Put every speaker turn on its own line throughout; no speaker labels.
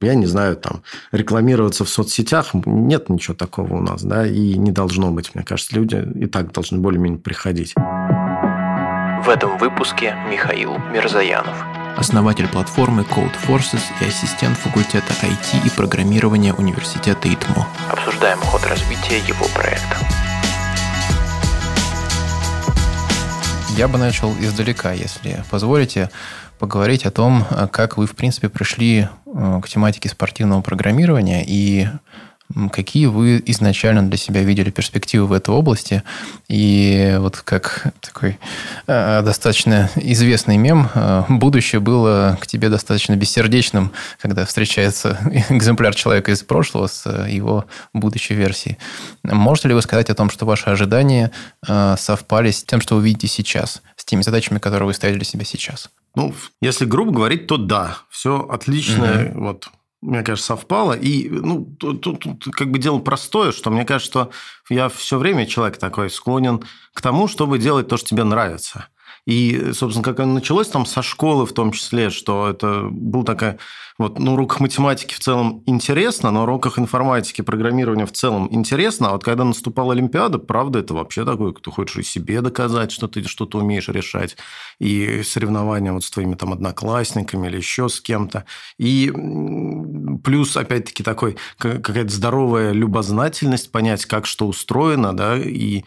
я не знаю, там, рекламироваться в соцсетях, нет ничего такого у нас, да, и не должно быть, мне кажется, люди и так должны более-менее приходить.
В этом выпуске Михаил Мирзаянов.
Основатель платформы Code Forces и ассистент факультета IT и программирования университета ИТМО.
Обсуждаем ход развития его проекта.
Я бы начал издалека, если позволите поговорить о том, как вы, в принципе, пришли э, к тематике спортивного программирования и какие вы изначально для себя видели перспективы в этой области. И вот как такой э, достаточно известный мем, э, будущее было к тебе достаточно бессердечным, когда встречается экземпляр человека из прошлого с его будущей версией. Можете ли вы сказать о том, что ваши ожидания совпали с тем, что вы видите сейчас, с теми задачами, которые вы ставили для себя сейчас?
Ну, если грубо говорить, то да, все отлично, mm-hmm. вот мне кажется, совпало. И ну, тут, тут, тут как бы дело простое, что мне кажется, что я все время человек такой склонен к тому, чтобы делать то, что тебе нравится. И, собственно, как оно началось там со школы в том числе, что это был такая... Вот, ну, урок математики в целом интересно, на уроках информатики, программирования в целом интересно, а вот когда наступала Олимпиада, правда, это вообще такое, ты хочешь и себе доказать, что ты что-то умеешь решать, и соревнования вот с твоими там одноклассниками или еще с кем-то. И плюс, опять-таки, такой какая-то здоровая любознательность, понять, как что устроено, да, и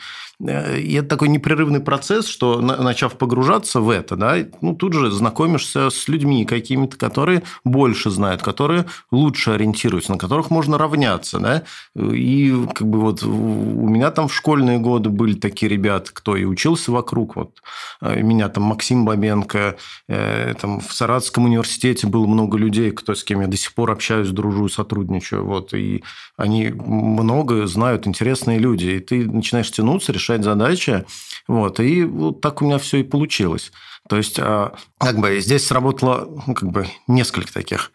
Э, и это такой непрерывный процесс, что, начав погружаться в это, да, ну, тут же знакомишься с людьми какими-то, которые больше знают, которые лучше ориентируются, на которых можно равняться. Да? И как бы вот у меня там в школьные годы были такие ребята, кто и учился вокруг. Вот э, меня там Максим Бабенко, э, там в Саратовском университете было много людей, кто, с кем я до сих пор общаюсь, дружу, сотрудничаю. Вот, и они много знают, интересные люди. И ты начинаешь тянуться, решать задачи. Вот, и вот так у меня все и получилось. То есть, а, как бы здесь сработало ну, как бы несколько таких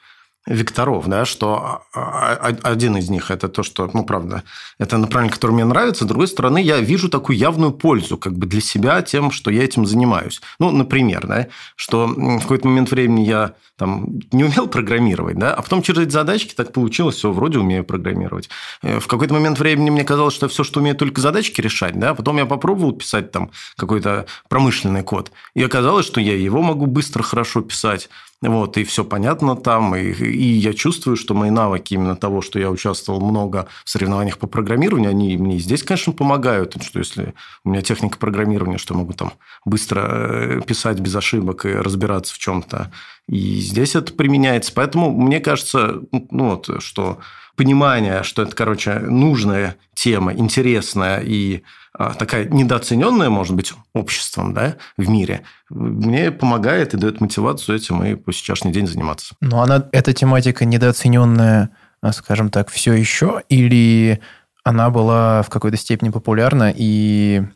векторов, да, что один из них это то, что, ну, правда, это направление, которое мне нравится. С другой стороны, я вижу такую явную пользу как бы для себя тем, что я этим занимаюсь. Ну, например, да, что в какой-то момент времени я там не умел программировать, да, а потом через эти задачки так получилось, все, вроде умею программировать. Э, в какой-то момент времени мне казалось, что все, что умею, только задачки решать, да, потом я попробовал писать там какой-то промышленный код, и оказалось, что я его могу быстро, хорошо писать, вот, и все понятно там, и, и я чувствую, что мои навыки именно того, что я участвовал много в соревнованиях по программированию, они мне здесь, конечно, помогают, что если у меня техника программирования, что я могу там быстро э, писать без ошибок и разбираться в чем-то, и здесь это применяется. Поэтому мне кажется, ну, вот, что понимание, что это, короче, нужная тема, интересная и а, такая недооцененная, может быть, обществом да, в мире, мне помогает и дает мотивацию этим и по сейчасшний день заниматься.
Но она, эта тематика недооцененная, а, скажем так, все еще, или она была в какой-то степени популярна, и а,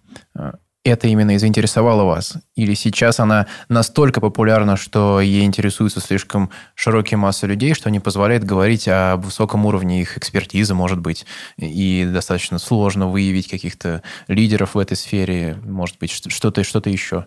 это именно заинтересовало вас? Или сейчас она настолько популярна, что ей интересуется слишком широкие массы людей, что не позволяет говорить о высоком уровне их экспертизы, может быть, и достаточно сложно выявить каких-то лидеров в этой сфере, может быть, что-то что еще?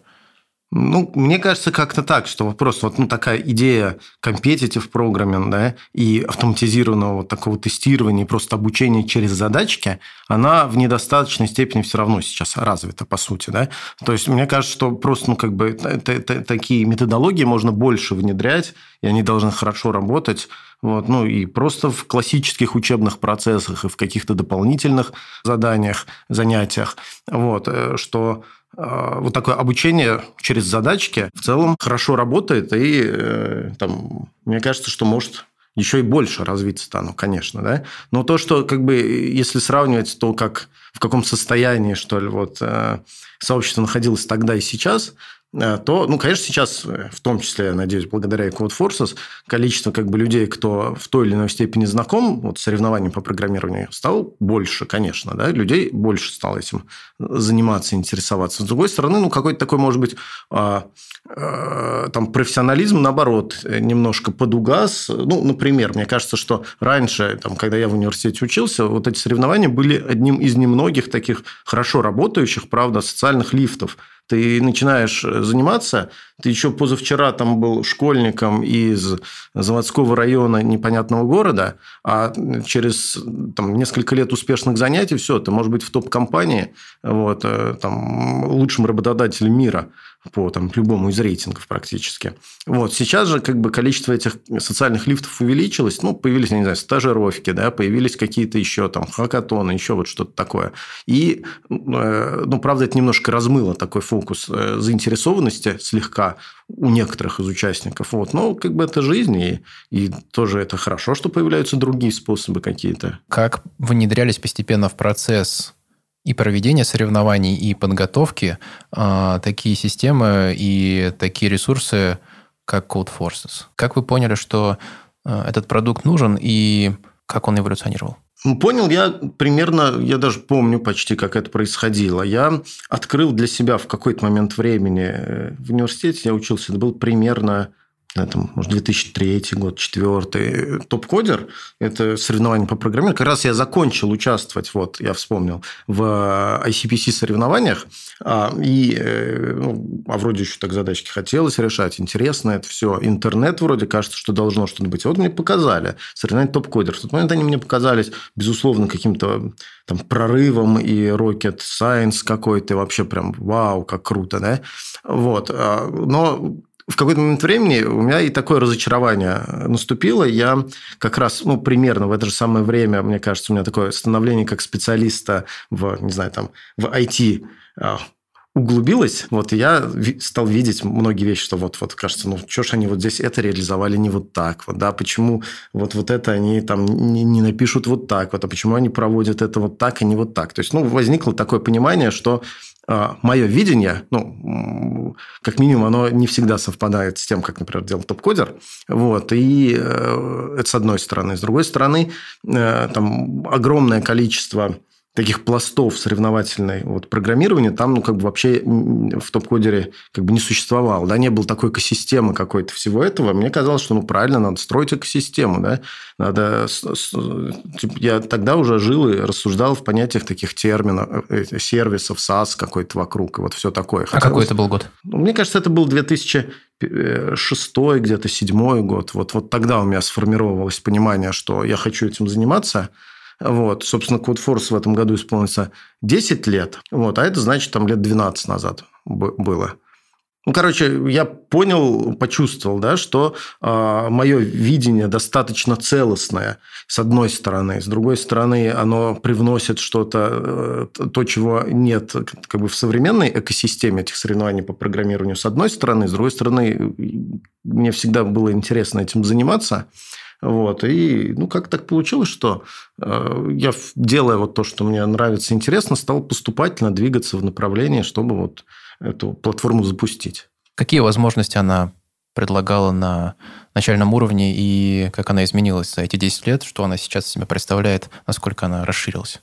Ну, мне кажется, как-то так, что вопрос, вот ну, такая идея competitive programming, да, и автоматизированного вот такого тестирования, просто обучения через задачки, она в недостаточной степени все равно сейчас развита, по сути, да. То есть, мне кажется, что просто, ну, как бы, такие методологии можно больше внедрять, и они должны хорошо работать, вот, ну и просто в классических учебных процессах и в каких-то дополнительных заданиях, занятиях, вот, э, что вот такое обучение через задачки в целом хорошо работает, и э, там, мне кажется, что может еще и больше развиться оно, конечно, да. Но то, что как бы, если сравнивать то, как в каком состоянии, что ли, вот э, сообщество находилось тогда и сейчас, то, ну, конечно, сейчас, э, в том числе, я надеюсь, благодаря Code Forces, количество как бы людей, кто в той или иной степени знаком вот, с соревнованием по программированию, стало больше, конечно, да, людей больше стало этим заниматься, интересоваться. С другой стороны, ну, какой-то такой, может быть, а, а, там профессионализм, наоборот, немножко подугас. Ну, например, мне кажется, что раньше, там, когда я в университете учился, вот эти соревнования были одним из немногих таких хорошо работающих, правда, социальных лифтов Ты начинаешь э, заниматься, ты еще позавчера там был школьником из заводского района непонятного города, а через там, несколько лет успешных занятий, все, ты можешь быть в топ-компании, вот, э, там, лучшим работодателем мира по там, любому из рейтингов практически. Вот. Сейчас же как бы количество этих социальных лифтов увеличилось. Ну, появились, я не знаю, стажировки, да, появились какие-то еще там хакатоны, еще вот что-то такое. И, э, ну, правда, это немножко размыло такой фокус э, заинтересованности слегка у некоторых из участников. Вот. Но как бы это жизнь, и, и тоже это хорошо, что появляются другие способы какие-то.
Как внедрялись постепенно в процесс и проведения соревнований, и подготовки э, такие системы и такие ресурсы, как Code Forces. Как вы поняли, что э, этот продукт нужен и как он эволюционировал?
Ну, понял я примерно, я даже помню почти, как это происходило. Я открыл для себя в какой-то момент времени э, в университете, я учился, это был примерно это, может, 2003 год, 2004. Топ-кодер – это соревнование по программированию. Как раз я закончил участвовать, вот, я вспомнил, в ICPC-соревнованиях. А, и, э, ну, а вроде еще так задачки хотелось решать. Интересно это все. Интернет вроде кажется, что должно что-то быть. Вот мне показали соревнование топ-кодер. В тот момент они мне показались, безусловно, каким-то там прорывом и rocket science какой-то. Вообще прям вау, как круто, да? Вот. А, но в какой-то момент времени у меня и такое разочарование наступило. Я как раз, ну, примерно в это же самое время, мне кажется, у меня такое становление как специалиста в, не знаю, там, в IT а, углубилось, вот я стал видеть многие вещи, что вот, вот кажется, ну, что ж они вот здесь это реализовали не вот так, вот, да, почему вот, вот это они там не, не напишут вот так, вот, а почему они проводят это вот так, и не вот так. То есть, ну, возникло такое понимание, что а, мое видение, ну, как минимум, оно не всегда совпадает с тем, как, например, делал топ-кодер. Вот, и э, это с одной стороны. С другой стороны, э, там огромное количество таких пластов соревновательной вот, программирования там ну, как бы вообще в топ-кодере как бы не существовало. Да? Не было такой экосистемы какой-то всего этого. Мне казалось, что ну, правильно, надо строить экосистему. Да? Надо... Типа, я тогда уже жил и рассуждал в понятиях таких терминов, э, сервисов, SaaS какой-то вокруг, и вот все такое.
Хотелось... А какой это был год?
Ну, мне кажется, это был 2006 где-то седьмой год. Вот, вот тогда у меня сформировалось понимание, что я хочу этим заниматься – вот, собственно, CodeForce в этом году исполнится 10 лет. Вот, а это значит, там лет 12 назад было. Ну, короче, я понял, почувствовал, да, что э, мое видение достаточно целостное, с одной стороны. С другой стороны, оно привносит что-то, э, то, чего нет как бы в современной экосистеме этих соревнований по программированию, с одной стороны. С другой стороны, мне всегда было интересно этим заниматься. Вот. И ну, как так получилось, что э, я, делая вот то, что мне нравится, интересно, стал поступательно двигаться в направлении, чтобы вот эту платформу запустить.
Какие возможности она предлагала на начальном уровне и как она изменилась за эти 10 лет, что она сейчас себя представляет, насколько она расширилась?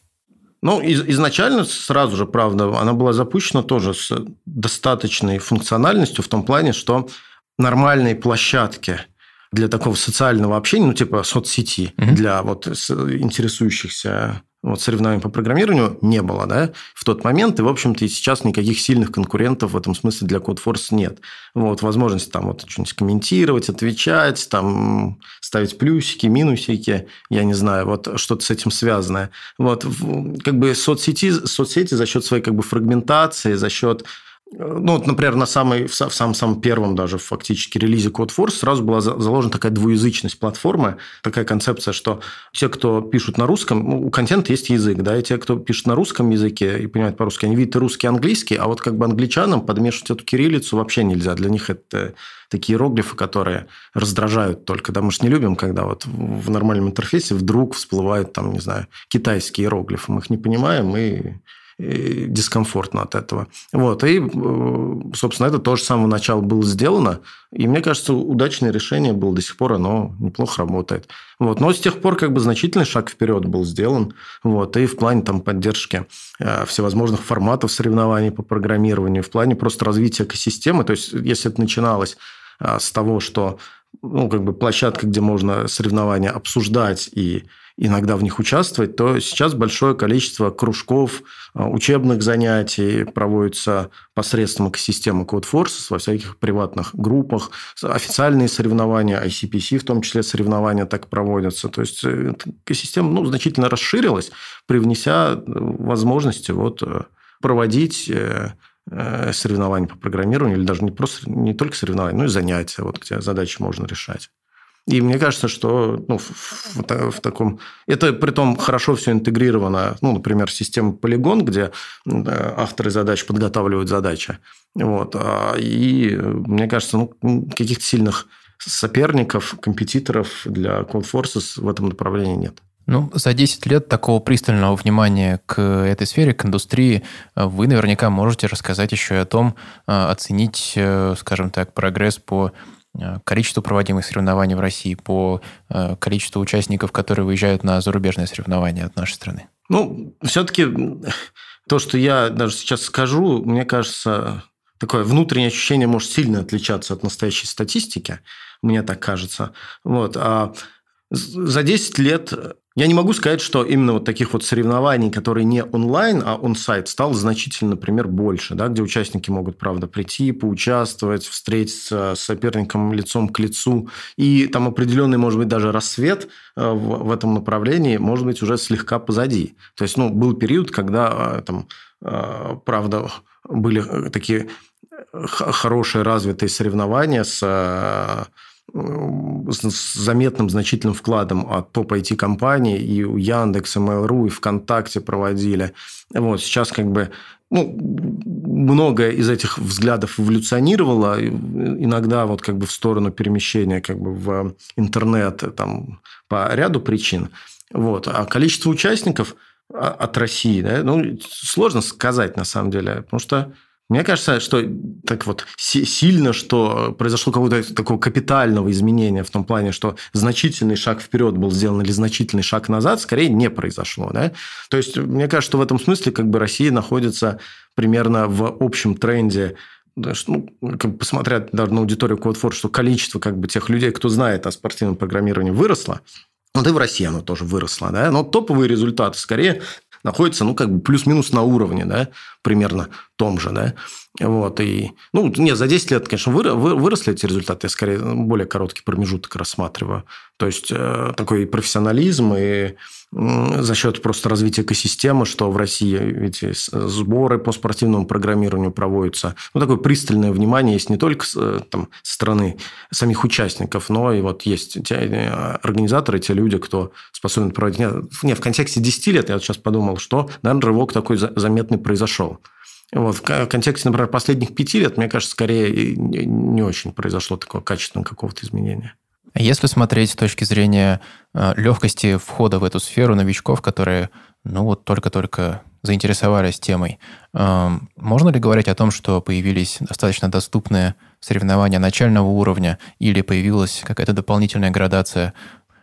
Ну, из, изначально сразу же, правда, она была запущена тоже с достаточной функциональностью в том плане, что нормальные площадки – для такого социального общения, ну, типа соцсети, угу. для вот интересующихся вот соревнований по программированию не было, да, в тот момент, и, в общем-то, и сейчас никаких сильных конкурентов в этом смысле для CodeForce нет. Вот, возможность там вот что-нибудь комментировать, отвечать, там, ставить плюсики, минусики, я не знаю, вот что-то с этим связанное. Вот, как бы соцсети, соцсети за счет своей как бы фрагментации, за счет ну, вот, например, на самой, в самом-самом первом даже фактически релизе CodeForce сразу была заложена такая двуязычность платформы, такая концепция, что те, кто пишут на русском, ну, у контента есть язык, да, и те, кто пишет на русском языке и понимает по-русски, они видят и русский, и английский, а вот как бы англичанам подмешивать эту кириллицу вообще нельзя. Для них это такие иероглифы, которые раздражают только. Да, мы же не любим, когда вот в нормальном интерфейсе вдруг всплывают там, не знаю, китайские иероглифы. Мы их не понимаем, и дискомфортно от этого. Вот. И, э, собственно, это тоже с самого начала было сделано. И мне кажется, удачное решение было до сих пор, оно неплохо работает. Вот. Но с тех пор как бы значительный шаг вперед был сделан. Вот. И в плане там, поддержки э, всевозможных форматов соревнований по программированию, в плане просто развития экосистемы. То есть, если это начиналось э, с того, что ну, как бы площадка, где можно соревнования обсуждать и иногда в них участвовать, то сейчас большое количество кружков, а, учебных занятий проводится посредством экосистемы CodeForces во всяких приватных группах. Официальные соревнования, ICPC в том числе соревнования так проводятся. То есть э, экосистема ну, значительно расширилась, привнеся э, возможности вот, э, проводить соревнования по программированию, или даже не просто не только соревнования, но и занятия, вот, где задачи можно решать. И мне кажется, что ну, в, в, в таком... Это при том хорошо все интегрировано. Ну, например, система Polygon, где авторы задач подготавливают задачи. Вот. А, и мне кажется, ну, каких-то сильных соперников, компетиторов для Cold Forces в этом направлении нет.
Ну, за 10 лет такого пристального внимания к этой сфере, к индустрии, вы наверняка можете рассказать еще и о том, оценить, э, скажем так, прогресс по Э, количеству проводимых соревнований в России, по э, количеству участников, которые выезжают на зарубежные соревнования от нашей страны?
Ну, все-таки то, что я даже сейчас скажу, мне кажется, такое внутреннее ощущение может сильно отличаться от настоящей статистики, мне так кажется. Вот. А за 10 лет я не могу сказать, что именно вот таких вот соревнований, которые не онлайн, а он-сайт, стало значительно, например, больше, да, где участники могут, правда, прийти, поучаствовать, встретиться с соперником лицом к лицу. И там определенный, может быть, даже рассвет э, в, этом направлении, может быть, уже слегка позади. То есть, ну, был период, когда э, там, э, правда, были такие хорошие развитые соревнования с с заметным значительным вкладом от топ IT-компаний, и у Яндекса, Mail.ru, и ВКонтакте проводили. Вот, сейчас как бы ну, многое из этих взглядов эволюционировало, иногда вот как бы в сторону перемещения как бы в интернет там, по ряду причин. Вот. А количество участников от России, да, ну, сложно сказать на самом деле, потому что мне кажется, что так вот сильно, что произошло какого-то такого капитального изменения в том плане, что значительный шаг вперед был сделан или значительный шаг назад, скорее не произошло. Да? То есть, мне кажется, что в этом смысле как бы Россия находится примерно в общем тренде ну, как бы посмотря даже на аудиторию CodeForce, что количество как бы тех людей, кто знает о спортивном программировании, выросло. Вот и в России оно тоже выросло. Да? Но топовые результаты скорее находится, ну, как бы плюс-минус на уровне, да, примерно том же, да. Вот, и, ну, нет, за 10 лет, конечно, выросли эти результаты, я скорее более короткий промежуток рассматриваю. То есть, э, такой профессионализм и за счет просто развития экосистемы, что в России эти сборы по спортивному программированию проводятся. Ну, такое пристальное внимание есть не только э, там, со стороны самих участников, но и вот есть те э, организаторы, те люди, кто способен проводить... Нет, в контексте 10 лет я вот сейчас подумал, что, наверное, рывок такой заметный произошел. Вот, в контексте, например, последних пяти лет, мне кажется, скорее не очень произошло такого качественного какого-то изменения.
Если смотреть с точки зрения э, легкости входа в эту сферу новичков, которые ну вот только-только заинтересовались темой, э, можно ли говорить о том, что появились достаточно доступные соревнования начального уровня или появилась какая-то дополнительная градация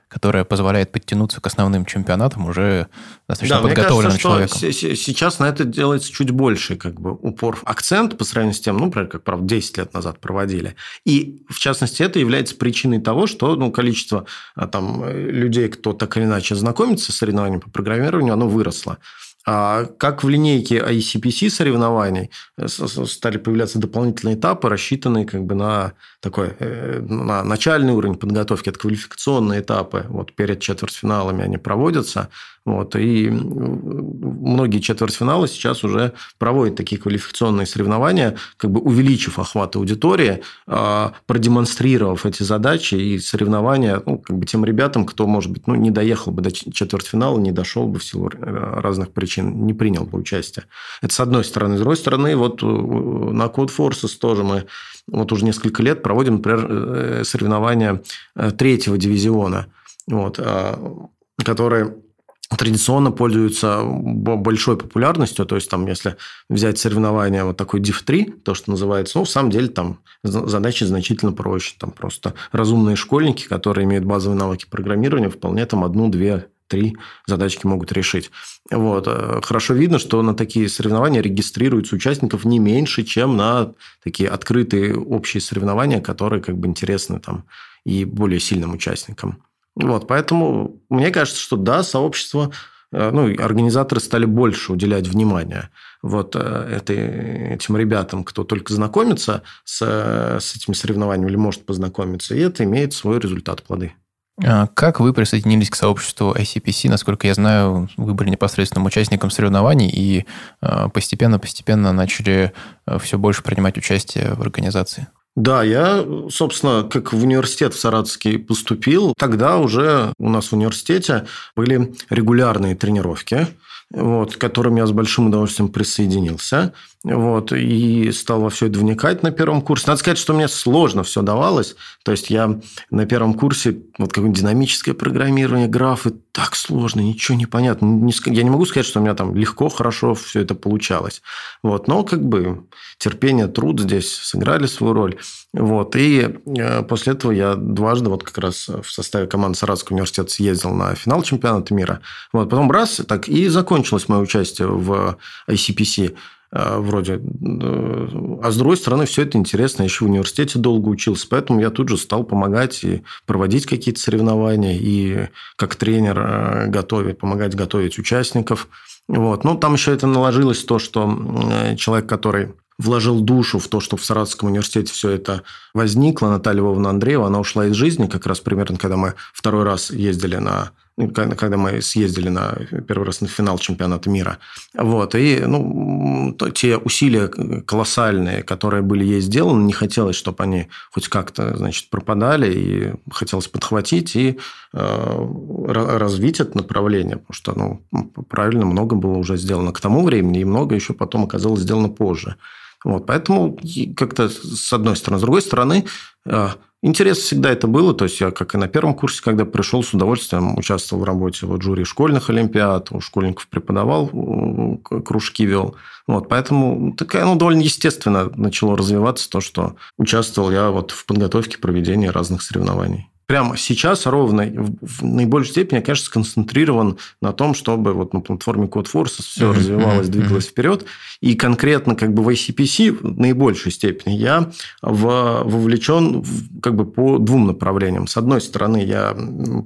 которая позволяет подтянуться к основным чемпионатам уже достаточно да, подготовленным мне кажется,
человеком. сейчас на это делается чуть больше как бы упор, акцент по сравнению с тем, ну, например, как, правда, 10 лет назад проводили. И, в частности, это является причиной того, что ну, количество а, там, людей, кто так или иначе знакомится с соревнованиями по программированию, оно выросло. А как в линейке ICPC соревнований э, стали появляться дополнительные этапы, рассчитанные как бы на такой э, на начальный уровень подготовки, это квалификационные этапы. Вот перед четвертьфиналами они проводятся. Вот, и многие четвертьфиналы сейчас уже проводят такие квалификационные соревнования, как бы увеличив охват аудитории, а, продемонстрировав эти задачи и соревнования ну, как бы тем ребятам, кто, может быть, ну, не доехал бы до четвертьфинала, не дошел бы в силу э, разных причин, не принял бы участие. Это с одной стороны. С другой стороны, вот на Code Forces тоже мы вот уже несколько лет проводим, например, э, соревнования э, третьего дивизиона, вот, а, которые традиционно пользуются большой популярностью. То есть, там, если взять соревнования вот такой Div 3, то, что называется, ну, в самом деле, там задачи значительно проще. Там просто разумные школьники, которые имеют базовые навыки программирования, вполне там одну, две, три задачки могут решить. Вот. Э, хорошо видно, что на такие соревнования регистрируются участников не меньше, чем на такие открытые общие соревнования, которые как бы интересны там и более сильным участникам. Вот, поэтому мне кажется, что да, сообщество, э, ну, организаторы стали больше уделять внимания вот э, этой, этим ребятам, кто только знакомится с, с этими соревнованиями или может познакомиться, и это имеет свой результат плоды.
А как вы присоединились к сообществу ICPC? Насколько я знаю, вы были непосредственным участником соревнований и э, постепенно-постепенно начали все больше принимать участие в организации.
Да, я, собственно, как в университет в Саратовский поступил, тогда уже у нас в университете были регулярные тренировки вот, к которым я с большим удовольствием присоединился. Вот, и стал во все это вникать на первом курсе. Надо сказать, что мне сложно все давалось. То есть, я на первом курсе, вот какое-нибудь динамическое программирование, графы, так сложно, ничего не понятно. Я не могу сказать, что у меня там легко, хорошо все это получалось. Вот, но как бы терпение, труд здесь сыграли свою роль. Вот, и э, после этого я дважды вот как раз в составе команды Саратовского университета съездил на финал чемпионата мира. Вот, потом раз, так и закончилось мое участие в ICPC. Э, вроде. Э, а с другой стороны, все это интересно. Я еще в университете долго учился, поэтому я тут же стал помогать и проводить какие-то соревнования, и как тренер э, готовить, помогать готовить участников. Вот. Ну, там еще это наложилось то, что человек, который вложил душу в то, что в Саратовском университете все это возникло, Наталья Вовна Андреева, она ушла из жизни как раз примерно, когда мы второй раз ездили на когда мы съездили на первый раз на финал чемпионата мира. Вот. И ну, те усилия колоссальные, которые были ей сделаны, не хотелось, чтобы они хоть как-то значит, пропадали, и хотелось подхватить и э, развить это направление, потому что ну, правильно много было уже сделано к тому времени, и много еще потом оказалось сделано позже. Вот, поэтому как-то с одной стороны. С другой стороны, э, Интерес всегда это было. То есть, я, как и на первом курсе, когда пришел, с удовольствием участвовал в работе в жюри школьных олимпиад, у школьников преподавал, кружки вел. Вот, поэтому такая, ну, довольно естественно начало развиваться то, что участвовал я вот в подготовке проведения разных соревнований прямо сейчас ровно в наибольшей степени, конечно, сконцентрирован на том, чтобы вот на платформе CodeForce все mm-hmm. развивалось, двигалось mm-hmm. вперед. И конкретно как бы в ICPC в наибольшей степени я в, вовлечен в, как бы по двум направлениям. С одной стороны, я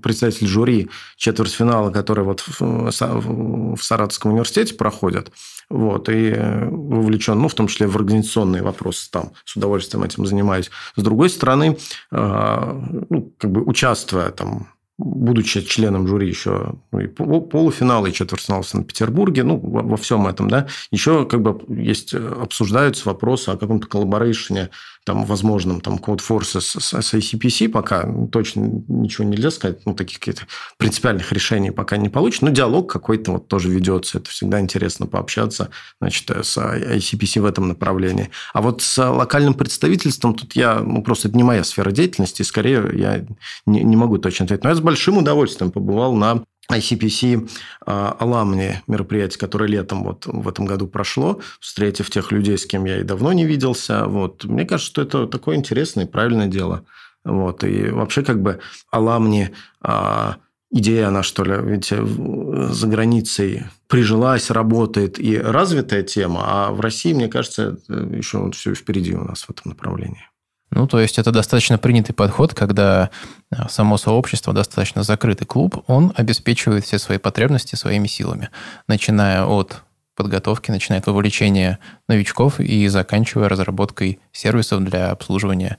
представитель жюри четвертьфинала, который вот в, в Саратовском университете проходит. Вот, и вовлечен, ну, в том числе в организационные вопросы там, с удовольствием этим занимаюсь. С другой стороны, а, ну, как бы участвуя там будучи членом жюри еще ну, и полуфинала, и четвертьфинала в Санкт-Петербурге, ну, во, во всем этом, да, еще как бы есть, обсуждаются вопросы о каком-то коллаборейшене там, возможном там, Code Force с, с ICPC пока точно ничего нельзя сказать, ну, таких каких-то принципиальных решений пока не получится, но диалог какой-то вот тоже ведется, это всегда интересно пообщаться, значит, с ICPC в этом направлении. А вот с локальным представительством тут я, ну, просто это не моя сфера деятельности, скорее я не, не могу точно ответить, но я с большим удовольствием побывал на ICPC Аламни мероприятие, которое летом вот в этом году прошло, встретив тех людей, с кем я и давно не виделся. Вот. Мне кажется, что это такое интересное и правильное дело. Вот. И вообще как бы Аламни а, идея она, что ли, ведь за границей прижилась, работает и развитая тема, а в России, мне кажется, еще все впереди у нас в этом направлении.
Ну, то есть это достаточно принятый подход, когда а, само сообщество, достаточно закрытый клуб, он обеспечивает все свои потребности своими силами, начиная от подготовки, начиная от вовлечения новичков и заканчивая разработкой сервисов для обслуживания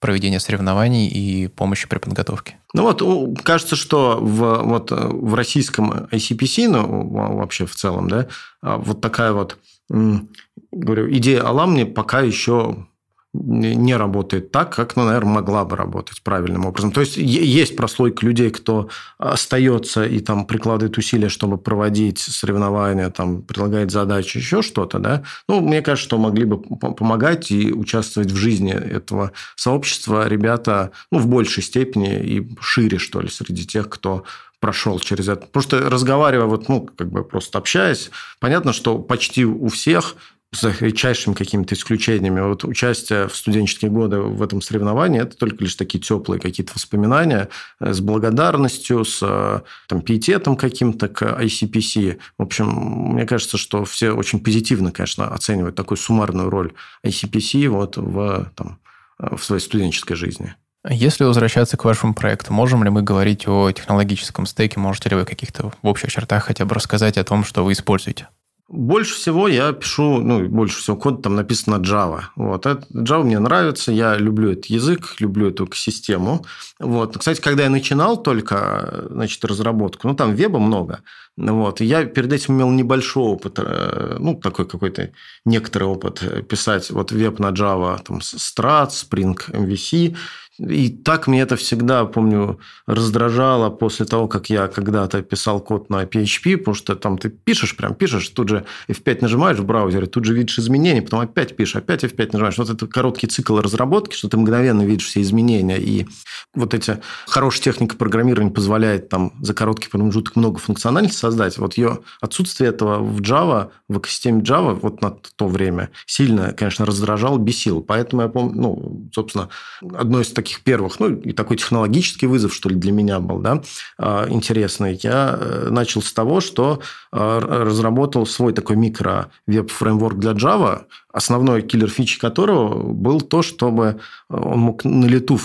проведения соревнований и помощи при подготовке.
Ну вот, кажется, что в, вот, в российском ICPC, ну, вообще в целом, да, а, вот такая вот, говорю, идея Аламни пока еще не работает так, как, ну, наверное, могла бы работать правильным образом. То есть есть прослойка людей, кто остается и там прикладывает усилия, чтобы проводить соревнования, там предлагает задачи, еще что-то, да. Ну, мне кажется, что могли бы помогать и участвовать в жизни этого сообщества ребята, ну, в большей степени и шире, что ли, среди тех, кто прошел через это. Просто разговаривая, вот, ну, как бы просто общаясь, понятно, что почти у всех за редчайшими какими-то исключениями. Вот участие в студенческие годы в этом соревновании – это только лишь такие теплые какие-то воспоминания э, с благодарностью, с э, там, пиететом каким-то к ICPC. В общем, мне кажется, что все очень позитивно, конечно, оценивают такую суммарную роль ICPC вот в, там, в своей студенческой жизни.
Если возвращаться к вашему проекту, можем ли мы говорить о технологическом стеке? Можете ли вы каких-то в общих чертах хотя бы рассказать о том, что вы используете?
Больше всего я пишу, ну, больше всего код там написано Java. Вот. Java мне нравится, я люблю этот язык, люблю эту экосистему. Вот. Кстати, когда я начинал только, значит, разработку, ну, там веба много, вот, я перед этим имел небольшой опыт, э, ну, такой какой-то некоторый опыт писать вот веб на Java, там, Strat, Spring MVC, и так мне это всегда, помню, раздражало после того, как я когда-то писал код на PHP, потому что там ты пишешь, прям пишешь, тут же F5 нажимаешь в браузере, тут же видишь изменения, потом опять пишешь, опять F5 нажимаешь. Вот это короткий цикл разработки, что ты мгновенно видишь все изменения. И вот эти хорошая техника программирования позволяет там за короткий промежуток много функциональности создать. Вот ее отсутствие этого в Java, в экосистеме Java вот на то время сильно, конечно, раздражал, бесил. Поэтому я помню, ну, собственно, одно из таких таких первых, ну, и такой технологический вызов, что ли, для меня был, да, а, интересный. Я э, начал с того, что а, разработал свой такой микро-веб-фреймворк для Java, основной киллер фичи которого был то, чтобы он мог на лету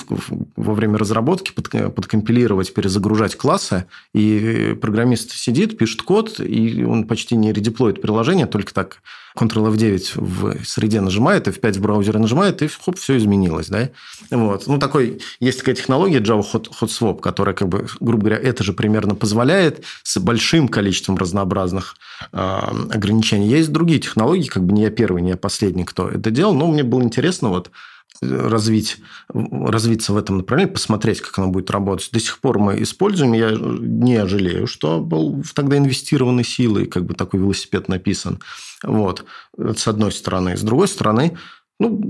во время разработки подкомпилировать, перезагружать классы, и программист сидит, пишет код, и он почти не редеплоит приложение, только так Ctrl-F9 в среде нажимает, F5 в браузере нажимает, и хоп, все изменилось. Да? Вот. Ну, такой, есть такая технология Java Hot, Hot Swap, которая, как бы, грубо говоря, это же примерно позволяет с большим количеством разнообразных э, ограничений. Есть другие технологии, как бы не я первый, не я последний, кто это делал, но мне было интересно вот развить, развиться в этом направлении, посмотреть, как оно будет работать. До сих пор мы используем, я не жалею, что был тогда инвестированы силы, как бы такой велосипед написан. Вот. Это с одной стороны. С другой стороны, ну,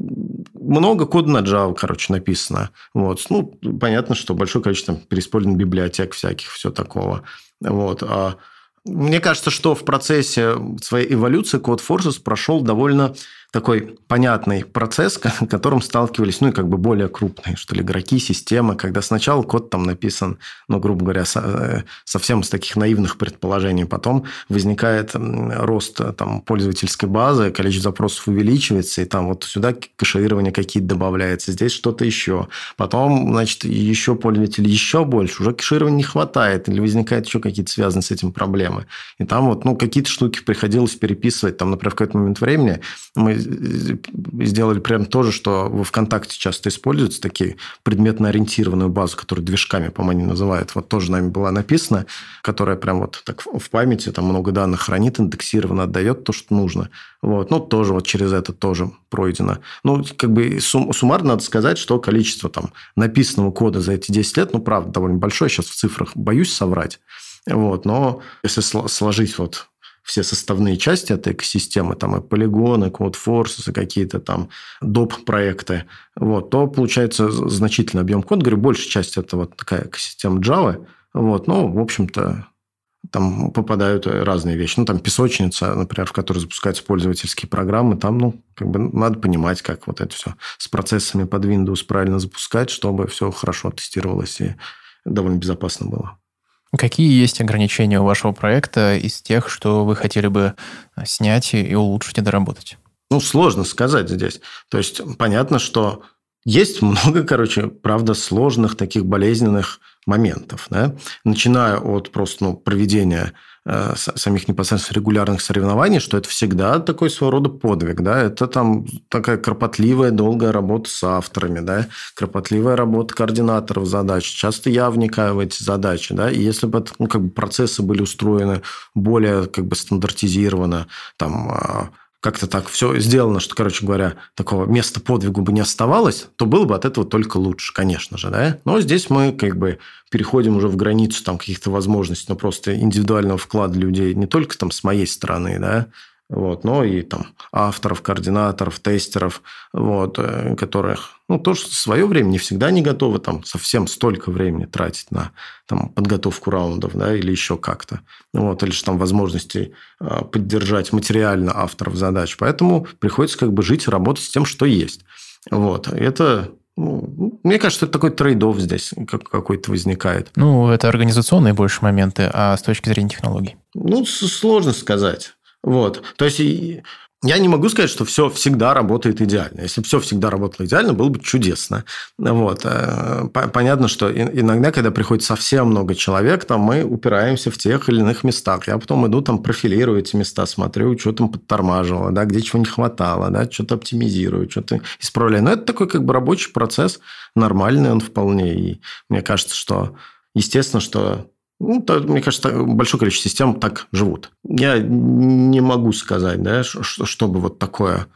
много кода на Java, короче, написано. Вот. Ну, понятно, что большое количество переиспользовано библиотек всяких, все такого. Вот. А мне кажется, что в процессе своей эволюции Code Forces прошел довольно такой понятный процесс, с которым сталкивались, ну, и как бы более крупные, что ли, игроки, системы, когда сначала код там написан, ну, грубо говоря, э, совсем с таких наивных предположений, потом возникает рост э, там пользовательской базы, количество запросов увеличивается, и там вот сюда кэширование какие-то добавляется, здесь что-то еще. Потом, значит, еще пользователей еще больше, уже кэширования не хватает, или возникают еще какие-то связанные с этим проблемы. И там вот, ну, какие-то штуки приходилось переписывать, там, например, в какой-то момент времени мы сделали прям то же, что во ВКонтакте часто используются, такие предметно-ориентированную базу, которую движками, по-моему, называют. Вот тоже нами была написана, которая прям вот так в памяти, там много данных хранит, индексированно отдает то, что нужно. Вот. Ну, тоже вот через это тоже пройдено. Ну, как бы сум, суммарно надо сказать, что количество там написанного кода за эти 10 лет, ну, правда, довольно большое. Сейчас в цифрах боюсь соврать. Вот, но если сложить вот все составные части этой экосистемы, там и полигоны, CodeForces, и какие-то там доп-проекты, вот, то получается значительный объем кода. Говорю, большая часть это вот такая экосистема Java. Вот, ну, в общем-то, там попадают разные вещи. Ну, там песочница, например, в которой запускаются пользовательские программы. Там, ну, как бы надо понимать, как вот это все с процессами под Windows правильно запускать, чтобы все хорошо тестировалось и довольно безопасно было.
Какие есть ограничения у вашего проекта из тех, что вы хотели бы снять и улучшить и доработать?
Ну, сложно сказать здесь. То есть, понятно, что есть много, короче, правда, сложных таких болезненных моментов, да? начиная от просто ну, проведения самих непосредственно регулярных соревнований, что это всегда такой своего рода подвиг, да, это там такая кропотливая, долгая работа с авторами, да, кропотливая работа координаторов задач, часто я вникаю в эти задачи, да, и если бы ну, как бы процессы были устроены более как бы стандартизированно, там, а, как-то так все сделано, что, короче говоря, такого места подвигу бы не оставалось, то было бы от этого только лучше, конечно же, да. Но здесь мы как бы переходим уже в границу там каких-то возможностей, но просто индивидуального вклада людей не только там с моей стороны, да, вот, но и там авторов, координаторов, тестеров, вот, э, которых, ну, тоже свое время не всегда не готовы там совсем столько времени тратить на там, подготовку раундов, да, или еще как-то, вот, или же там возможности а, поддержать материально авторов задач. Поэтому приходится как бы жить и работать с тем, что есть. Вот, это ну, мне кажется, это такой трейдов здесь какой-то возникает.
Ну, это организационные больше моменты, а с точки зрения технологий?
Ну, сложно сказать. Вот. То есть я не могу сказать, что все всегда работает идеально. Если бы все всегда работало идеально, было бы чудесно. Вот. Э, понятно, что иногда, когда приходит совсем много человек, там мы упираемся в тех или иных местах. Я потом иду там профилирую эти места, смотрю, что там подтормаживало, да, где чего не хватало, да, что-то оптимизирую, что-то исправляю. Но это такой как бы рабочий процесс, нормальный он вполне. И мне кажется, что естественно, что ну, то, мне кажется, большое количество систем так живут. Я не могу сказать, да, чтобы вот такое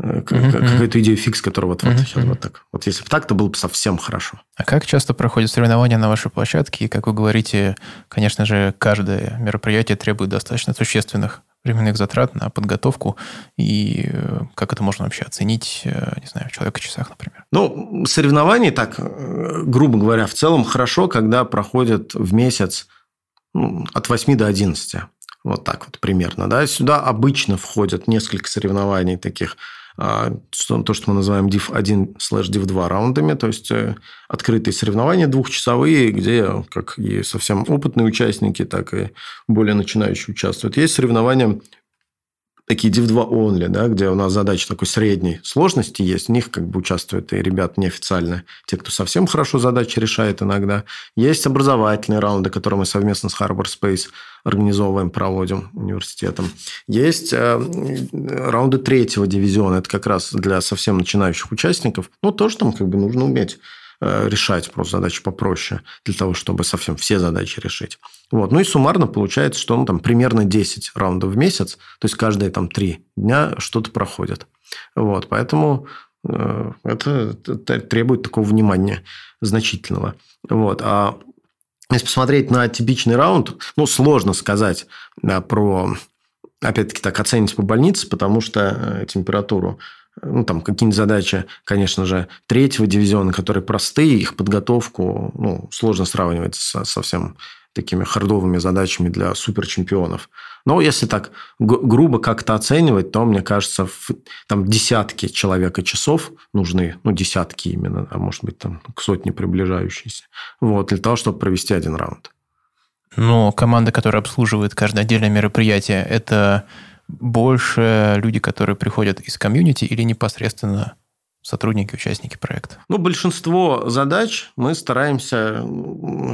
uh-huh, какую-то идею фикс, которая вот, uh-huh, вот сейчас вот так. Вот если бы так, то было бы совсем хорошо.
А как часто проходят соревнования на вашей площадке? И, как вы говорите, конечно же, каждое мероприятие требует достаточно существенных временных затрат на подготовку, и э, как это можно вообще оценить, э, не знаю, в человека-часах, например?
Ну, соревнований, так, э, грубо говоря, в целом хорошо, когда проходят в месяц ну, от 8 до 11. Вот так вот примерно. Да? Сюда обычно входят несколько соревнований таких то, что мы называем div1 слэш div2 раундами, то есть открытые соревнования двухчасовые, где как и совсем опытные участники, так и более начинающие участвуют. Есть соревнования такие Div2 only, да, где у нас задача такой средней сложности есть. В них как бы участвуют и ребят неофициально, те, кто совсем хорошо задачи решает иногда. Есть образовательные раунды, которые мы совместно с Harbor Space организовываем, проводим университетом. Есть э, раунды третьего дивизиона, это как раз для совсем начинающих участников. Ну, тоже там как бы нужно уметь решать просто задачи попроще, для того, чтобы совсем все задачи решить. Вот. Ну и суммарно получается, что ну, там, примерно 10 раундов в месяц, то есть каждые там, 3 дня что-то проходит. Вот. Поэтому э, это, требует такого внимания значительного. Вот. А если посмотреть на типичный раунд, ну, сложно сказать да, про, опять-таки, так оценить по больнице, потому что э, температуру ну, там какие-нибудь задачи, конечно же, третьего дивизиона, которые простые, их подготовку ну, сложно сравнивать со совсем такими хардовыми задачами для суперчемпионов. Но если так грубо как-то оценивать, то, мне кажется, там десятки человека часов нужны, ну, десятки именно, а может быть, там к сотне приближающиеся, вот, для того, чтобы провести один раунд.
Но команда, которая обслуживает каждое отдельное мероприятие, это больше люди, которые приходят из комьюнити или непосредственно сотрудники, участники проекта?
Ну, большинство задач мы стараемся,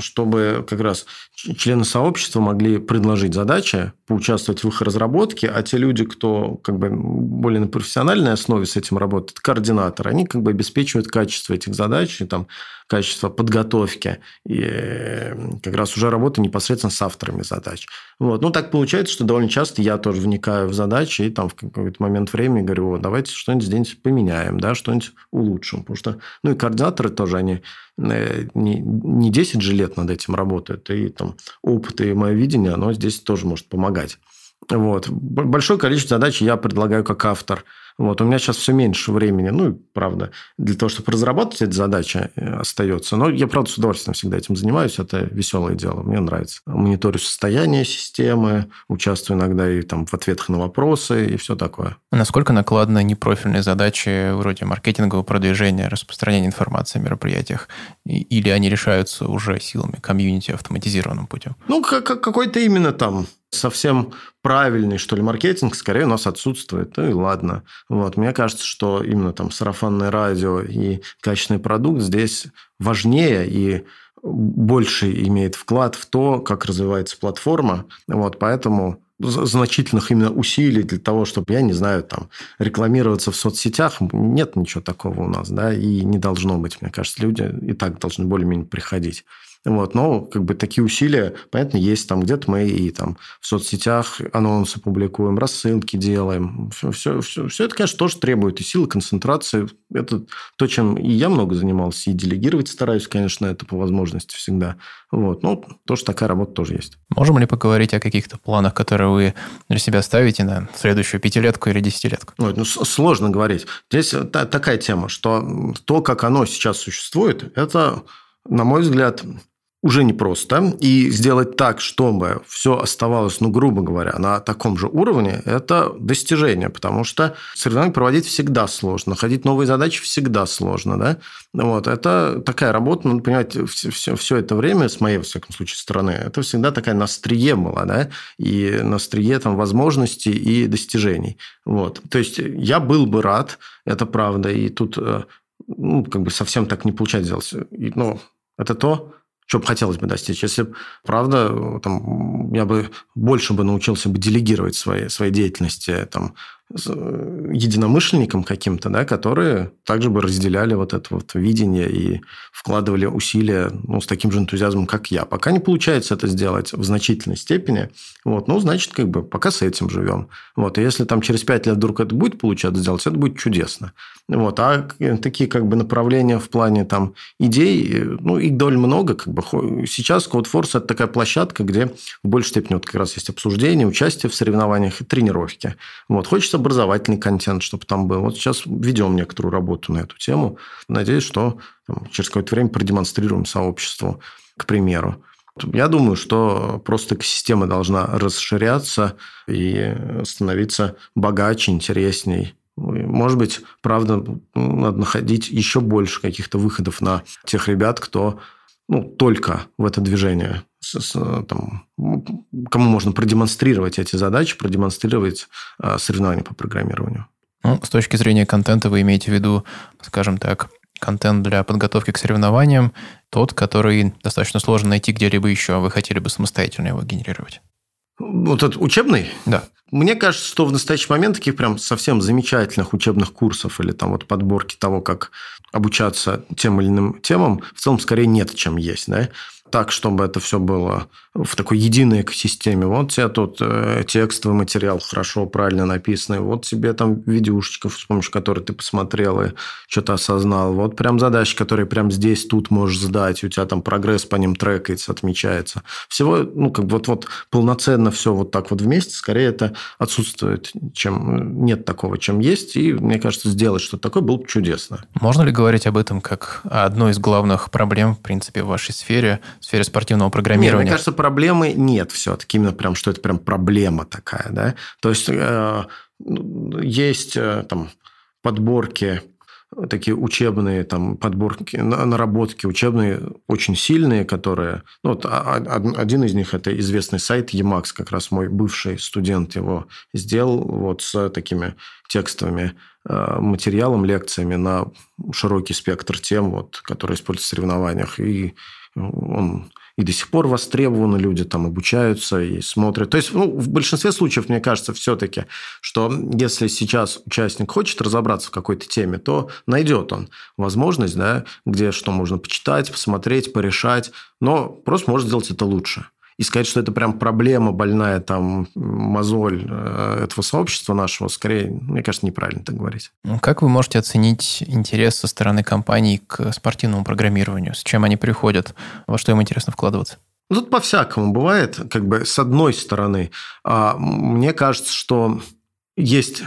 чтобы как раз члены сообщества могли предложить задачи, поучаствовать в их разработке, а те люди, кто как бы более на профессиональной основе с этим работает, координаторы, они как бы обеспечивают качество этих задач и там качество подготовки и как раз уже работа непосредственно с авторами задач. Вот. Ну, так получается, что довольно часто я тоже вникаю в задачи и там в какой-то момент времени говорю, давайте что-нибудь здесь поменяем, да, что-нибудь улучшим. Потому что, ну, и координаторы тоже, они э, не, не 10 же лет над этим работают, и там опыт и мое видение, оно здесь тоже может помогать. Вот. Большое количество задач я предлагаю как автор – вот, у меня сейчас все меньше времени, ну, правда, для того, чтобы разработать эти задачи, э, остается. Но я, правда, с удовольствием всегда этим занимаюсь. Это веселое дело, мне нравится. Мониторю состояние системы, участвую иногда и там в ответах на вопросы и все такое.
Насколько накладны непрофильные задачи вроде маркетингового продвижения, распространения информации о мероприятиях? Или они решаются уже силами комьюнити автоматизированным путем?
Ну, какой-то именно там совсем правильный, что ли, маркетинг скорее у нас отсутствует. Ну и ладно. Вот. Мне кажется, что именно там сарафанное радио и качественный продукт здесь важнее и больше имеет вклад в то, как развивается платформа. Вот. Поэтому значительных именно усилий для того, чтобы, я не знаю, там, рекламироваться в соцсетях, нет ничего такого у нас, да, и не должно быть. Мне кажется, люди и так должны более-менее приходить. Вот, но как бы такие усилия, понятно, есть там где-то мы и там в соцсетях анонсы публикуем, рассылки делаем. Все, все, все, все это, конечно, тоже требует и силы, концентрации. Это то, чем и я много занимался, и делегировать стараюсь, конечно, это по возможности всегда. Вот, ну, тоже такая работа тоже есть.
Можем ли поговорить о каких-то планах, которые вы для себя ставите на следующую пятилетку или десятилетку?
Ой, ну, сложно говорить. Здесь такая тема, что то, как оно сейчас существует, это, на мой взгляд, уже непросто. И сделать так, чтобы все оставалось, ну, грубо говоря, на таком же уровне, это достижение, потому что соревнования проводить всегда сложно, находить новые задачи всегда сложно, да. Вот, это такая работа, надо понимать, все, все, все это время, с моей, во всяком случае, стороны, это всегда такая настрие была, да, и настрие там возможностей и достижений. Вот. То есть я был бы рад, это правда, и тут э, ну, как бы совсем так не получается сделать. И, ну, это то, что бы хотелось бы достичь. Если, правда, там, я бы больше бы научился бы делегировать свои, свои деятельности там, единомышленникам каким-то, да, которые также бы разделяли вот это вот видение и вкладывали усилия ну, с таким же энтузиазмом, как я. Пока не получается это сделать в значительной степени, вот, ну, значит, как бы пока с этим живем. Вот, и если там через пять лет вдруг это будет получаться сделать, это будет чудесно. Вот, а такие как бы направления в плане там идей, ну, их доль много, как бы сейчас CodeForce – это такая площадка, где в большей степени вот как раз есть обсуждение, участие в соревнованиях и тренировки. Вот, хочется образовательный контент, чтобы там был. Вот сейчас ведем некоторую работу на эту тему. Надеюсь, что там, через какое-то время продемонстрируем сообществу, к примеру. Я думаю, что просто экосистема должна расширяться и становиться богаче, интересней. Может быть, правда, надо находить еще больше каких-то выходов на тех ребят, кто ну, только в это движение с, с, там, кому можно продемонстрировать эти задачи, продемонстрировать э, соревнования по программированию.
Ну, с точки зрения контента вы имеете в виду, скажем так, контент для подготовки к соревнованиям, тот, который достаточно сложно найти где-либо еще, а вы хотели бы самостоятельно его генерировать?
Вот этот учебный?
Да.
Мне кажется, что в настоящий момент таких прям совсем замечательных учебных курсов или там вот подборки того, как обучаться тем или иным темам, в целом скорее нет, чем есть. Да? Так, чтобы это все было в такой единой экосистеме. Вот тебе тут э, текстовый материал хорошо, правильно написанный. Вот тебе там видюшечка, с помощью которой ты посмотрел и что-то осознал. Вот прям задачи, которые прям здесь, тут можешь сдать. У тебя там прогресс по ним трекается, отмечается. Всего, ну, как вот, вот полноценно все вот так вот вместе, скорее это отсутствует, чем нет такого, чем есть. И мне кажется, сделать что-то такое было бы чудесно.
Можно ли говорить об этом как одной из главных проблем, в принципе, в вашей сфере, в сфере спортивного программирования?
Нет, мне кажется, проблемы нет все-таки, именно прям, что это прям проблема такая, да. То есть э, есть э, там подборки такие учебные там подборки, наработки учебные очень сильные, которые... Ну, вот один из них – это известный сайт Emacs, как раз мой бывший студент его сделал вот с такими текстовыми э, материалом, лекциями на широкий спектр тем, вот, которые используются в соревнованиях. И он и до сих пор востребованы, люди там обучаются и смотрят. То есть, ну, в большинстве случаев, мне кажется, все-таки, что если сейчас участник хочет разобраться в какой-то теме, то найдет он возможность, да, где что можно почитать, посмотреть, порешать, но просто может сделать это лучше и сказать, что это прям проблема больная, там, мозоль э, этого сообщества нашего, скорее, мне кажется, неправильно так говорить.
Ну, как вы можете оценить интерес со стороны компаний к спортивному программированию? С чем они приходят? Во что им интересно вкладываться?
Ну, тут по-всякому бывает, как бы с одной стороны. А, мне кажется, что есть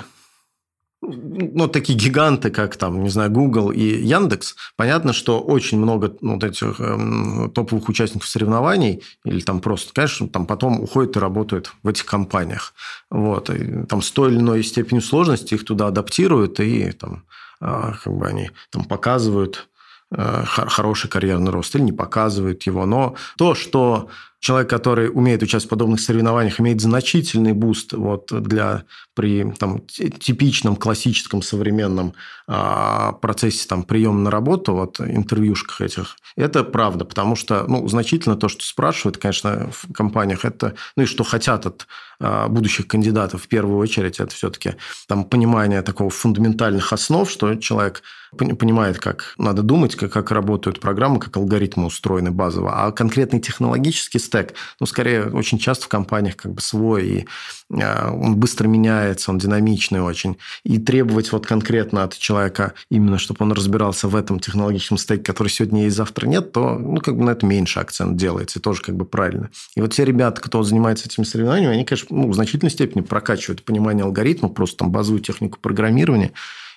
ну, такие гиганты, как там, не знаю, Google и Яндекс, понятно, что очень много ну, вот этих э, топовых участников соревнований или там просто, конечно, там потом уходят и работают в этих компаниях. Вот. И, там с той или иной степенью сложности их туда адаптируют, и там, э, как бы они там показывают э, хороший карьерный рост или не показывают его. Но то, что человек, который умеет участвовать в подобных соревнованиях, имеет значительный boost вот для при там, типичном классическом современном а, процессе там, приема на работу, вот интервьюшках этих, это правда, потому что ну, значительно то, что спрашивают, конечно, в компаниях, это, ну и что хотят от а, будущих кандидатов в первую очередь, это все-таки там понимание такого фундаментальных основ, что человек понимает, как надо думать, как, как работают программы, как алгоритмы устроены базово, а конкретный технологический стек, ну, скорее, очень часто в компаниях как бы свой, и а, он быстро меняется, он динамичный очень. И требовать вот конкретно от человека именно, чтобы он разбирался в этом технологическом стеке, который сегодня есть, завтра нет, то, ну, как бы на это меньше акцент делается, и тоже как бы правильно. И вот те ребята, кто занимается этими соревнованиями, они, конечно, ну, в значительной степени прокачивают понимание алгоритмов, просто там базовую технику программирования,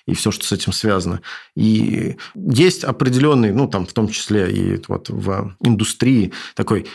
и все, что с этим связано. И есть определенный, ну, там, в том числе и вот в индустрии такой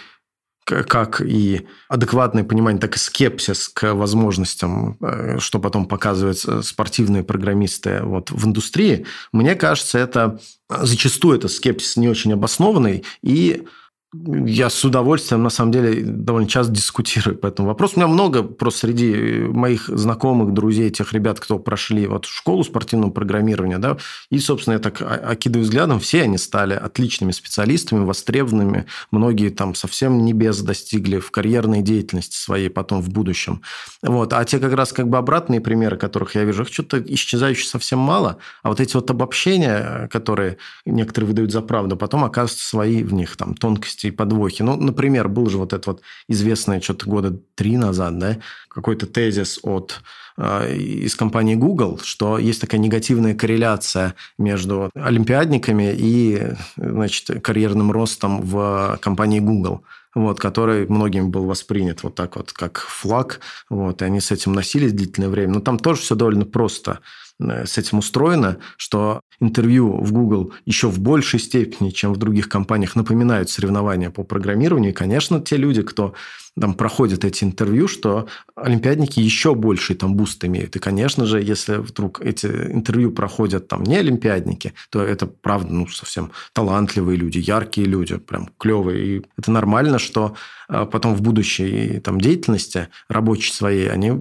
как и адекватное понимание, так и скепсис к возможностям, э, что потом показывают спортивные программисты вот в индустрии, мне кажется, это зачастую это скепсис не очень обоснованный, и я с удовольствием, на самом деле, довольно часто дискутирую по этому вопросу. У меня много просто среди моих знакомых, друзей, тех ребят, кто прошли вот школу спортивного программирования, да, и, собственно, я так окидываю взглядом, все они стали отличными специалистами, востребованными. Многие там совсем небес достигли в карьерной деятельности своей потом в будущем. Вот. А те как раз как бы обратные примеры, которых я вижу, их что-то исчезающе совсем мало. А вот эти вот обобщения, которые некоторые выдают за правду, потом оказываются свои в них там тонкости и подвохи. Ну, например, был же вот этот вот известный что-то года три назад, да, какой-то тезис от э, из компании Google, что есть такая негативная корреляция между олимпиадниками и, значит, карьерным ростом в компании Google вот, который многим был воспринят вот так вот, как флаг, вот, и они с этим носились длительное время. Но там тоже все довольно просто. Э, с этим устроено, что интервью в Google еще в большей степени, чем в других компаниях, напоминают соревнования по программированию. И, конечно, те люди, кто там проходят эти интервью, что олимпиадники еще больший там boost имеют. И, конечно же, если вдруг эти интервью проходят там не олимпиадники, то это, правда, ну, совсем талантливые люди, яркие люди, прям клевые. И это нормально, что э, потом в будущей там, деятельности рабочей своей они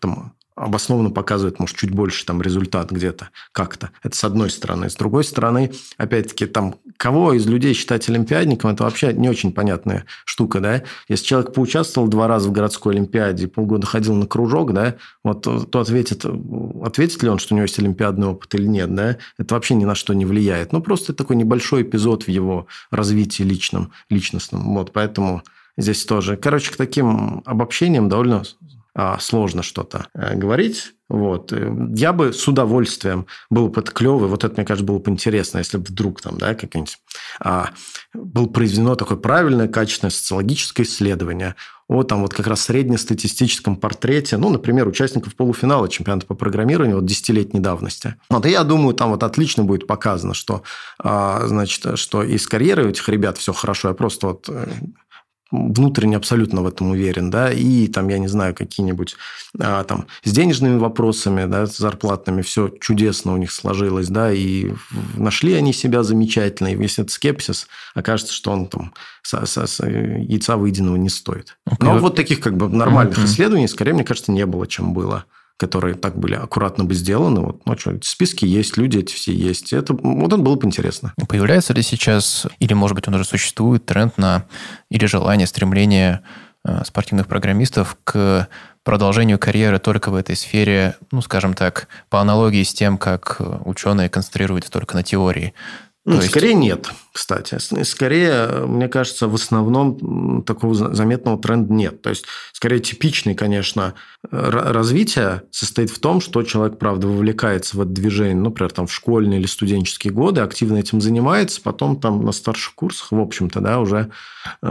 там, обоснованно показывает, может, чуть больше там результат где-то как-то. Это с одной стороны. С другой стороны, опять-таки, там, кого из людей считать олимпиадником, это вообще не очень понятная штука, да. Если человек поучаствовал два раза в городской олимпиаде, полгода ходил на кружок, да, вот то ответит, ответит ли он, что у него есть олимпиадный опыт или нет, да, это вообще ни на что не влияет. Ну, просто такой небольшой эпизод в его развитии личном, личностном. Вот, поэтому здесь тоже. Короче, к таким обобщениям довольно сложно что-то э, говорить. Вот. Э, я бы с удовольствием был бы клевый, вот это, мне кажется, было бы интересно, если бы вдруг там, да, как-нибудь а, было произведено такое правильное, качественное социологическое исследование о там вот как раз среднестатистическом портрете, ну, например, участников полуфинала чемпионата по программированию вот десятилетней давности. Вот, и я думаю, там вот отлично будет показано, что, а, значит, что и с карьерой у этих ребят все хорошо. Я просто вот э, внутренне абсолютно в этом уверен, да, и там, я не знаю, какие-нибудь а, там с денежными вопросами, да, с зарплатными, все чудесно у них сложилось, да, и нашли они себя замечательно, и весь этот скепсис окажется, что он там с, с, с яйца выеденного не стоит. Но вот таких как бы нормальных mm-hmm. исследований, скорее, мне кажется, не было, чем было которые так были аккуратно бы сделаны. Вот, ну, что, списки есть, люди эти все есть. Это, вот это было бы интересно.
Появляется ли сейчас, или, может быть, он уже существует, тренд на, или желание, стремление э, спортивных программистов к продолжению карьеры только в этой сфере, ну, скажем так, по аналогии с тем, как ученые концентрируются только на теории.
Ну, есть... скорее нет, кстати. Скорее, мне кажется, в основном такого заметного тренда нет. То есть, скорее, типичный, конечно, развитие состоит в том, что человек, правда, вовлекается в это движение, ну, например, там, в школьные или студенческие годы, активно этим занимается, потом там на старших курсах, в общем-то, да, уже э,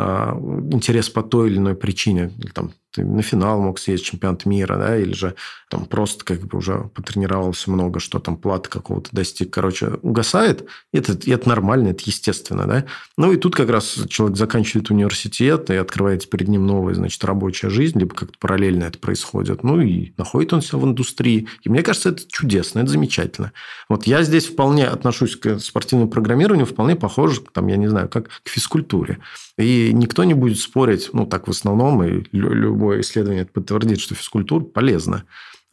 интерес по той или иной причине, или там ты на финал мог съездить чемпионат мира, да, или же там просто как бы уже потренировался много, что там платы какого-то достиг, короче, угасает. Это, это нормально, это естественно, да. Ну и тут как раз человек заканчивает университет и открывается перед ним новая, значит, рабочая жизнь, либо как-то параллельно это происходит. Ну и находит он себя в индустрии. И мне кажется, это чудесно, это замечательно. Вот я здесь вполне отношусь к спортивному программированию, вполне похоже, там, я не знаю, как к физкультуре. И никто не будет спорить, ну, так в основном, и любое исследование подтвердит, что физкультура полезна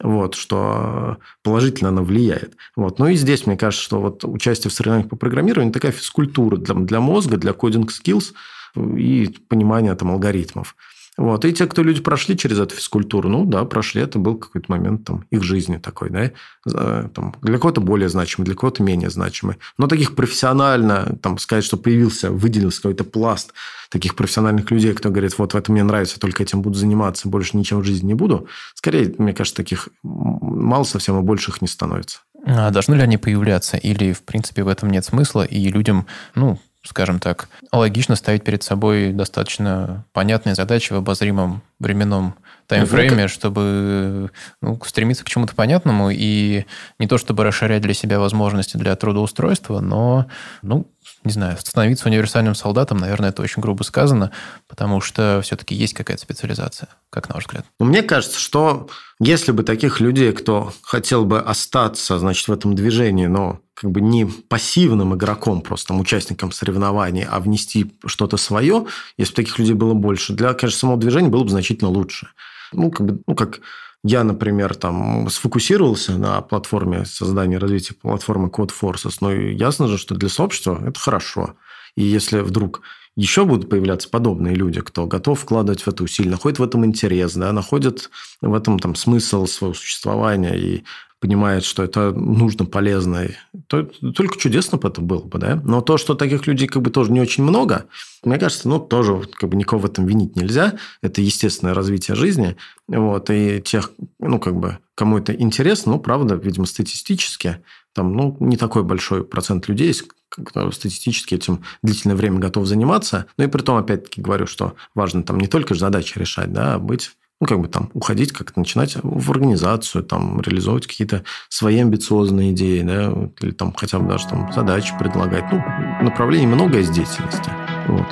вот, что положительно она влияет. Вот. Ну и здесь, мне кажется, что вот участие в соревнованиях по программированию – такая физкультура для, для мозга, для кодинг skills и понимания там, алгоритмов. Вот. И те, кто люди прошли через эту физкультуру, ну да, прошли, это был какой-то момент там, их жизни такой, да, там, для кого-то более значимый, для кого-то менее значимый. Но таких профессионально, там, сказать, что появился, выделился какой-то пласт таких профессиональных людей, кто говорит, вот в этом мне нравится, только этим буду заниматься, больше ничем в жизни не буду, скорее, мне кажется, таких мало совсем, и больше их не становится.
А должны ли они появляться? Или, в принципе, в этом нет смысла, и людям, ну, скажем так, логично ставить перед собой достаточно понятные задачи в обозримом временном таймфрейме, чтобы ну, стремиться к чему-то понятному и не то чтобы расширять для себя возможности для трудоустройства, но, ну, не знаю, становиться универсальным солдатом, наверное, это очень грубо сказано, потому что все-таки есть какая-то специализация, как на ваш взгляд.
Мне кажется, что если бы таких людей, кто хотел бы остаться, значит, в этом движении, но как бы не пассивным игроком, просто там, участником соревнований, а внести что-то свое, если бы таких людей было больше, для, конечно, самого движения было бы значительно лучше. Ну, как бы, ну, как я, например, там сфокусировался на платформе создания и развития платформы Code Forces, но ясно же, что для сообщества это хорошо. И если вдруг еще будут появляться подобные люди, кто готов вкладывать в это усилия, находит в этом интерес, да, находит в этом там смысл своего существования и понимает, что это нужно, полезно, то только чудесно бы это было бы, да. Но то, что таких людей как бы тоже не очень много, мне кажется, ну, тоже как бы никого в этом винить нельзя. Это естественное развитие жизни. Вот, и тех, ну, как бы, кому это интересно, ну, правда, видимо, статистически, там, ну, не такой большой процент людей есть, кто статистически этим длительное время готов заниматься. Ну, и при том, опять-таки, говорю, что важно там не только задачи решать, да, а быть ну, как бы там уходить, как-то начинать в организацию, там, реализовывать какие-то свои амбициозные идеи, да, или там хотя бы даже там задачи предлагать. Ну, направлений много из деятельности. Вот.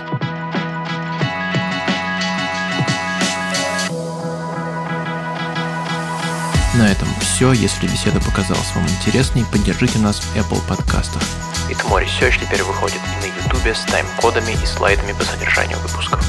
На этом все. Если беседа показалась вам интересной, поддержите нас в Apple подкастах.
More Research теперь выходит и на YouTube с тайм-кодами и слайдами по содержанию выпусков.